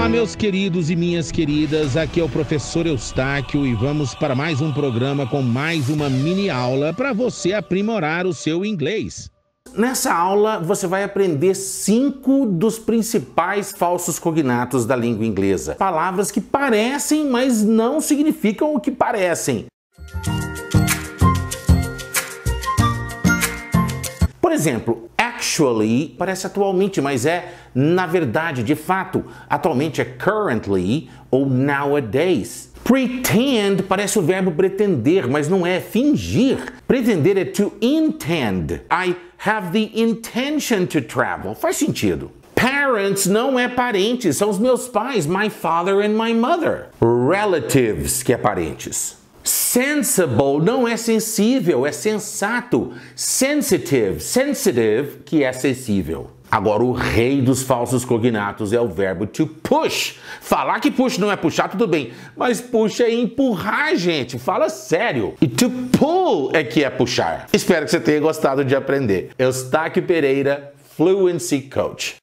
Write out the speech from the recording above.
Olá, meus queridos e minhas queridas. Aqui é o professor Eustáquio e vamos para mais um programa com mais uma mini aula para você aprimorar o seu inglês. Nessa aula você vai aprender cinco dos principais falsos cognatos da língua inglesa. Palavras que parecem, mas não significam o que parecem. Por exemplo, actually parece atualmente, mas é na verdade, de fato. Atualmente é currently ou nowadays. Pretend parece o verbo pretender, mas não é fingir. Pretender é to intend. I have the intention to travel. Faz sentido. Parents não é parentes, são os meus pais, my father and my mother. Relatives, que é parentes. Sensible não é sensível, é sensato. Sensitive, sensitive, que é sensível. Agora, o rei dos falsos cognatos é o verbo to push. Falar que push não é puxar, tudo bem, mas push é empurrar, gente. Fala sério. E to pull é que é puxar. Espero que você tenha gostado de aprender. Eustáquio Pereira, Fluency Coach.